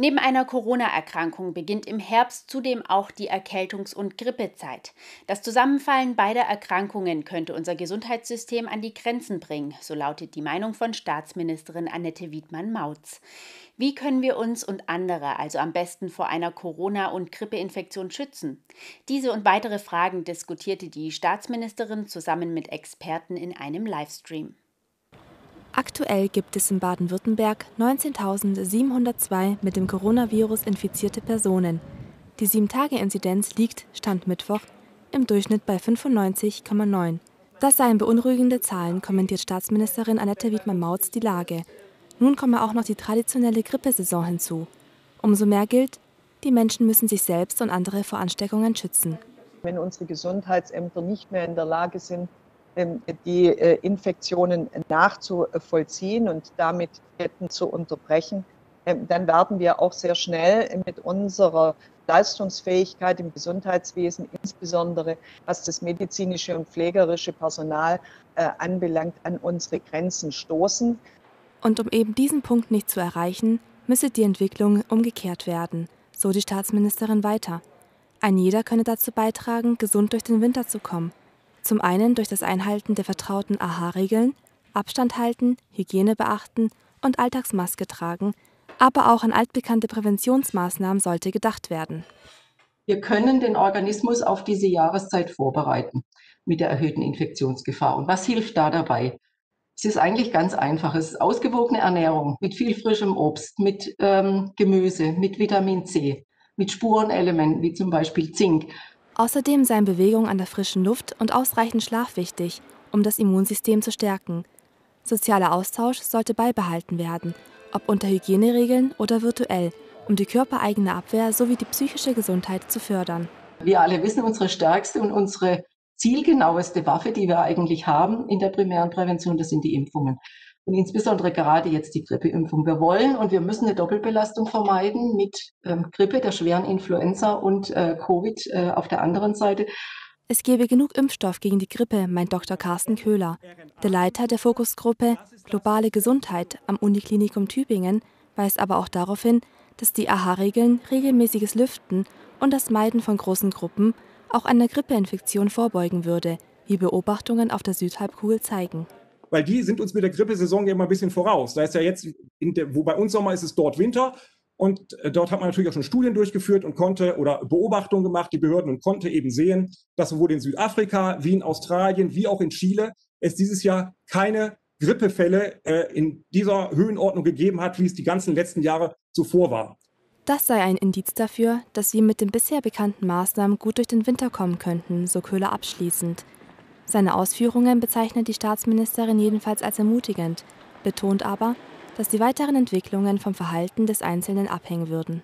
Neben einer Corona-Erkrankung beginnt im Herbst zudem auch die Erkältungs- und Grippezeit. Das Zusammenfallen beider Erkrankungen könnte unser Gesundheitssystem an die Grenzen bringen, so lautet die Meinung von Staatsministerin Annette Wiedmann-Mautz. Wie können wir uns und andere also am besten vor einer Corona- und Grippeinfektion schützen? Diese und weitere Fragen diskutierte die Staatsministerin zusammen mit Experten in einem Livestream. Aktuell gibt es in Baden-Württemberg 19.702 mit dem Coronavirus infizierte Personen. Die 7-Tage-Inzidenz liegt, Stand Mittwoch, im Durchschnitt bei 95,9. Das seien beunruhigende Zahlen, kommentiert Staatsministerin Annette Wiedmann-Mautz die Lage. Nun komme auch noch die traditionelle Grippesaison hinzu. Umso mehr gilt, die Menschen müssen sich selbst und andere vor Ansteckungen schützen. Wenn unsere Gesundheitsämter nicht mehr in der Lage sind, die äh, Infektionen nachzuvollziehen und damit Ketten zu unterbrechen, ähm, dann werden wir auch sehr schnell mit unserer Leistungsfähigkeit im Gesundheitswesen, insbesondere was das medizinische und pflegerische Personal äh, anbelangt, an unsere Grenzen stoßen. Und um eben diesen Punkt nicht zu erreichen, müsse die Entwicklung umgekehrt werden, so die Staatsministerin weiter. Ein jeder könne dazu beitragen, gesund durch den Winter zu kommen. Zum einen durch das Einhalten der vertrauten AHA-Regeln, Abstand halten, Hygiene beachten und Alltagsmaske tragen, aber auch an altbekannte Präventionsmaßnahmen sollte gedacht werden. Wir können den Organismus auf diese Jahreszeit vorbereiten mit der erhöhten Infektionsgefahr. Und was hilft da dabei? Es ist eigentlich ganz einfach. Es ist ausgewogene Ernährung mit viel frischem Obst, mit ähm, Gemüse, mit Vitamin C, mit Spurenelementen wie zum Beispiel Zink, Außerdem seien Bewegung an der frischen Luft und ausreichend Schlaf wichtig, um das Immunsystem zu stärken. Sozialer Austausch sollte beibehalten werden, ob unter Hygieneregeln oder virtuell, um die körpereigene Abwehr sowie die psychische Gesundheit zu fördern. Wir alle wissen, unsere stärkste und unsere zielgenaueste Waffe, die wir eigentlich haben in der primären Prävention, das sind die Impfungen und insbesondere gerade jetzt die Grippeimpfung. Wir wollen und wir müssen eine Doppelbelastung vermeiden mit ähm, Grippe, der schweren Influenza und äh, Covid äh, auf der anderen Seite. Es gebe genug Impfstoff gegen die Grippe, meint Dr. Carsten Köhler. Der Leiter der Fokusgruppe Globale Gesundheit am Uniklinikum Tübingen weist aber auch darauf hin, dass die AHA-Regeln, regelmäßiges Lüften und das Meiden von großen Gruppen auch einer Grippeinfektion vorbeugen würde, wie Beobachtungen auf der Südhalbkugel zeigen weil die sind uns mit der Grippesaison ja immer ein bisschen voraus. Da ist ja jetzt, der, wo bei uns Sommer ist, ist dort Winter. Und äh, dort hat man natürlich auch schon Studien durchgeführt und konnte oder Beobachtungen gemacht, die Behörden und konnte eben sehen, dass sowohl in Südafrika wie in Australien wie auch in Chile es dieses Jahr keine Grippefälle äh, in dieser Höhenordnung gegeben hat, wie es die ganzen letzten Jahre zuvor war. Das sei ein Indiz dafür, dass wir mit den bisher bekannten Maßnahmen gut durch den Winter kommen könnten, so Köhler abschließend. Seine Ausführungen bezeichnet die Staatsministerin jedenfalls als ermutigend, betont aber, dass die weiteren Entwicklungen vom Verhalten des Einzelnen abhängen würden